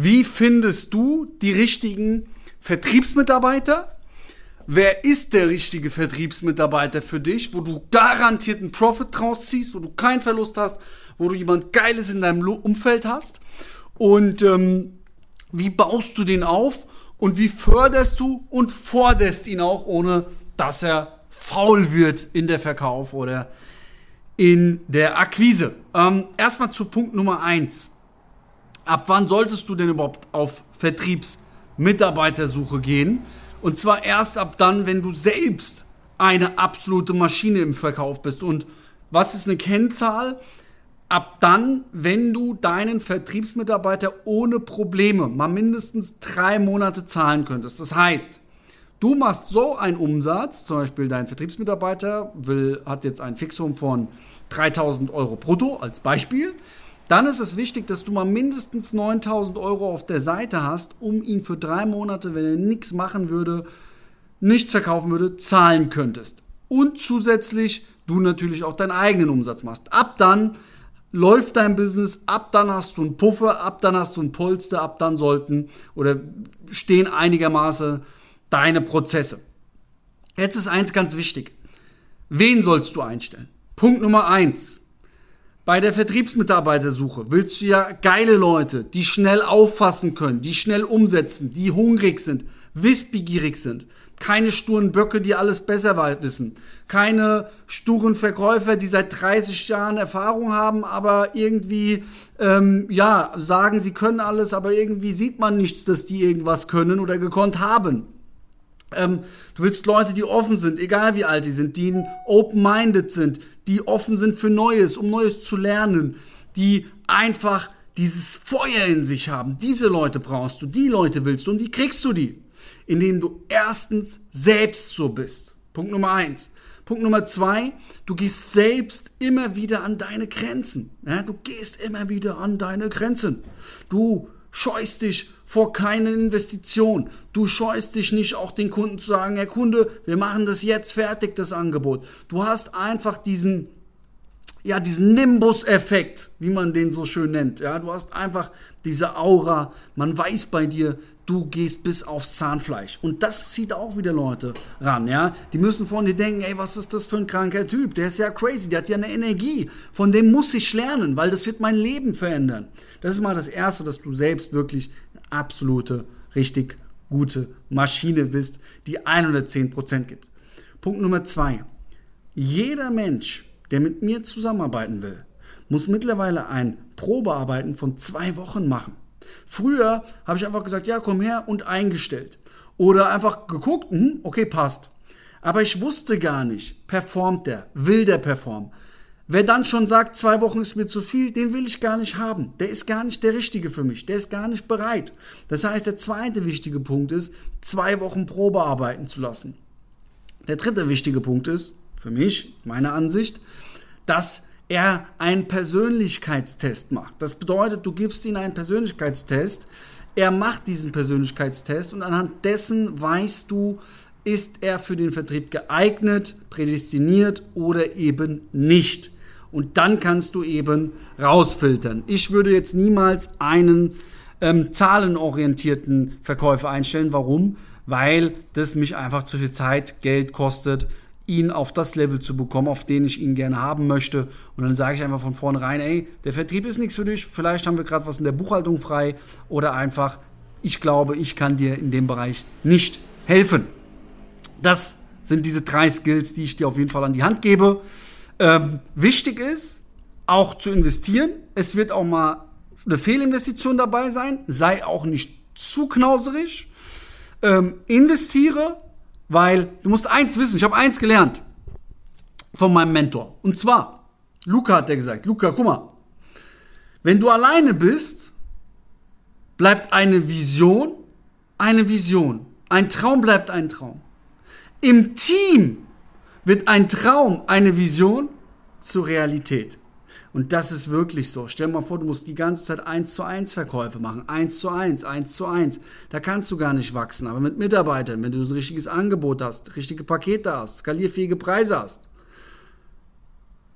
Wie findest du die richtigen Vertriebsmitarbeiter? Wer ist der richtige Vertriebsmitarbeiter für dich, wo du garantiert einen Profit draus ziehst, wo du keinen Verlust hast, wo du jemand Geiles in deinem Umfeld hast? Und ähm, wie baust du den auf und wie förderst du und forderst ihn auch, ohne dass er faul wird in der Verkauf oder in der Akquise. Ähm, erstmal zu Punkt Nummer eins. Ab wann solltest du denn überhaupt auf Vertriebsmitarbeitersuche gehen? Und zwar erst ab dann, wenn du selbst eine absolute Maschine im Verkauf bist. Und was ist eine Kennzahl? Ab dann, wenn du deinen Vertriebsmitarbeiter ohne Probleme mal mindestens drei Monate zahlen könntest. Das heißt, du machst so einen Umsatz, zum Beispiel dein Vertriebsmitarbeiter will, hat jetzt ein Fixum von 3000 Euro brutto als Beispiel. Dann ist es wichtig, dass du mal mindestens 9000 Euro auf der Seite hast, um ihn für drei Monate, wenn er nichts machen würde, nichts verkaufen würde, zahlen könntest. Und zusätzlich du natürlich auch deinen eigenen Umsatz machst. Ab dann läuft dein Business, ab dann hast du einen Puffer, ab dann hast du einen Polster, ab dann sollten oder stehen einigermaßen deine Prozesse. Jetzt ist eins ganz wichtig. Wen sollst du einstellen? Punkt Nummer eins. Bei der Vertriebsmitarbeitersuche willst du ja geile Leute, die schnell auffassen können, die schnell umsetzen, die hungrig sind, wissbegierig sind. Keine sturen Böcke, die alles besser wissen. Keine sturen Verkäufer, die seit 30 Jahren Erfahrung haben, aber irgendwie, ähm, ja, sagen, sie können alles, aber irgendwie sieht man nichts, dass die irgendwas können oder gekonnt haben. Ähm, du willst Leute, die offen sind, egal wie alt die sind, die open-minded sind, die offen sind für Neues, um Neues zu lernen, die einfach dieses Feuer in sich haben. Diese Leute brauchst du, die Leute willst du und wie kriegst du die? Indem du erstens selbst so bist. Punkt Nummer eins. Punkt Nummer zwei, du gehst selbst immer wieder an deine Grenzen. Ja, du gehst immer wieder an deine Grenzen. Du scheust dich vor keine Investition. Du scheust dich nicht auch den Kunden zu sagen, Herr Kunde, wir machen das jetzt fertig, das Angebot. Du hast einfach diesen, ja, diesen Nimbus-Effekt, wie man den so schön nennt. Ja, du hast einfach diese Aura. Man weiß bei dir, du gehst bis aufs Zahnfleisch. Und das zieht auch wieder Leute ran, ja. Die müssen von dir denken, ey, was ist das für ein kranker Typ? Der ist ja crazy, der hat ja eine Energie. Von dem muss ich lernen, weil das wird mein Leben verändern. Das ist mal das Erste, dass du selbst wirklich eine absolute, richtig gute Maschine bist, die 110% gibt. Punkt Nummer zwei. Jeder Mensch, der mit mir zusammenarbeiten will, muss mittlerweile ein Probearbeiten von zwei Wochen machen. Früher habe ich einfach gesagt, ja, komm her und eingestellt. Oder einfach geguckt, hm, okay, passt. Aber ich wusste gar nicht, performt der, will der performen. Wer dann schon sagt, zwei Wochen ist mir zu viel, den will ich gar nicht haben. Der ist gar nicht der Richtige für mich. Der ist gar nicht bereit. Das heißt, der zweite wichtige Punkt ist, zwei Wochen Probe arbeiten zu lassen. Der dritte wichtige Punkt ist, für mich, meine Ansicht, dass er einen Persönlichkeitstest macht. Das bedeutet, du gibst ihm einen Persönlichkeitstest, er macht diesen Persönlichkeitstest und anhand dessen weißt du, ist er für den Vertrieb geeignet, prädestiniert oder eben nicht. Und dann kannst du eben rausfiltern. Ich würde jetzt niemals einen ähm, zahlenorientierten Verkäufer einstellen. Warum? Weil das mich einfach zu viel Zeit, Geld kostet ihn auf das Level zu bekommen, auf den ich ihn gerne haben möchte. Und dann sage ich einfach von vornherein, ey, der Vertrieb ist nichts für dich, vielleicht haben wir gerade was in der Buchhaltung frei oder einfach, ich glaube, ich kann dir in dem Bereich nicht helfen. Das sind diese drei Skills, die ich dir auf jeden Fall an die Hand gebe. Ähm, wichtig ist, auch zu investieren. Es wird auch mal eine Fehlinvestition dabei sein. Sei auch nicht zu knauserig. Ähm, investiere, weil du musst eins wissen, ich habe eins gelernt von meinem Mentor. Und zwar, Luca hat er gesagt, Luca, guck mal, wenn du alleine bist, bleibt eine Vision eine Vision. Ein Traum bleibt ein Traum. Im Team wird ein Traum, eine Vision zur Realität. Und das ist wirklich so. Stell dir mal vor, du musst die ganze Zeit 1 zu 1 Verkäufe machen. 1 zu 1, 1 zu 1. Da kannst du gar nicht wachsen. Aber mit Mitarbeitern, wenn du ein richtiges Angebot hast, richtige Pakete hast, skalierfähige Preise hast,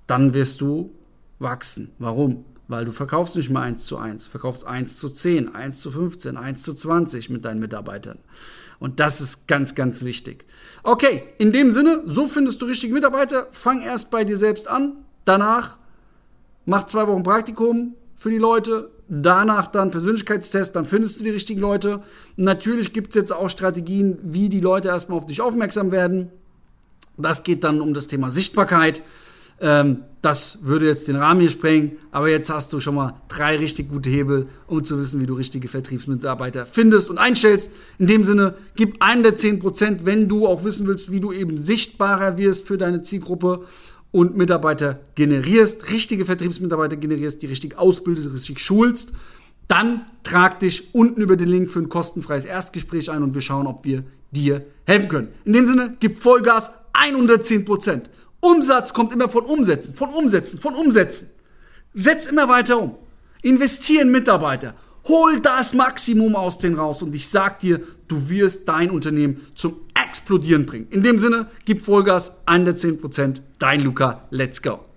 dann wirst du wachsen. Warum? weil du verkaufst nicht mehr 1 zu 1, verkaufst 1 zu 10, 1 zu 15, 1 zu 20 mit deinen Mitarbeitern. Und das ist ganz, ganz wichtig. Okay, in dem Sinne, so findest du richtige Mitarbeiter. Fang erst bei dir selbst an. Danach mach zwei Wochen Praktikum für die Leute. Danach dann Persönlichkeitstest, dann findest du die richtigen Leute. Natürlich gibt es jetzt auch Strategien, wie die Leute erstmal auf dich aufmerksam werden. Das geht dann um das Thema Sichtbarkeit. Ähm, das würde jetzt den Rahmen hier sprengen, aber jetzt hast du schon mal drei richtig gute Hebel, um zu wissen, wie du richtige Vertriebsmitarbeiter findest und einstellst. In dem Sinne, gib einen der 10%, wenn du auch wissen willst, wie du eben sichtbarer wirst für deine Zielgruppe und Mitarbeiter generierst, richtige Vertriebsmitarbeiter generierst, die richtig ausbildet, richtig schulst. Dann trag dich unten über den Link für ein kostenfreies Erstgespräch ein und wir schauen, ob wir dir helfen können. In dem Sinne, gib Vollgas 110 Prozent. Umsatz kommt immer von Umsätzen, von Umsätzen, von Umsätzen. Setz immer weiter um. Investieren Mitarbeiter. Hol das Maximum aus denen raus und ich sag dir, du wirst dein Unternehmen zum Explodieren bringen. In dem Sinne, gib Vollgas, 110%, dein Luca, let's go.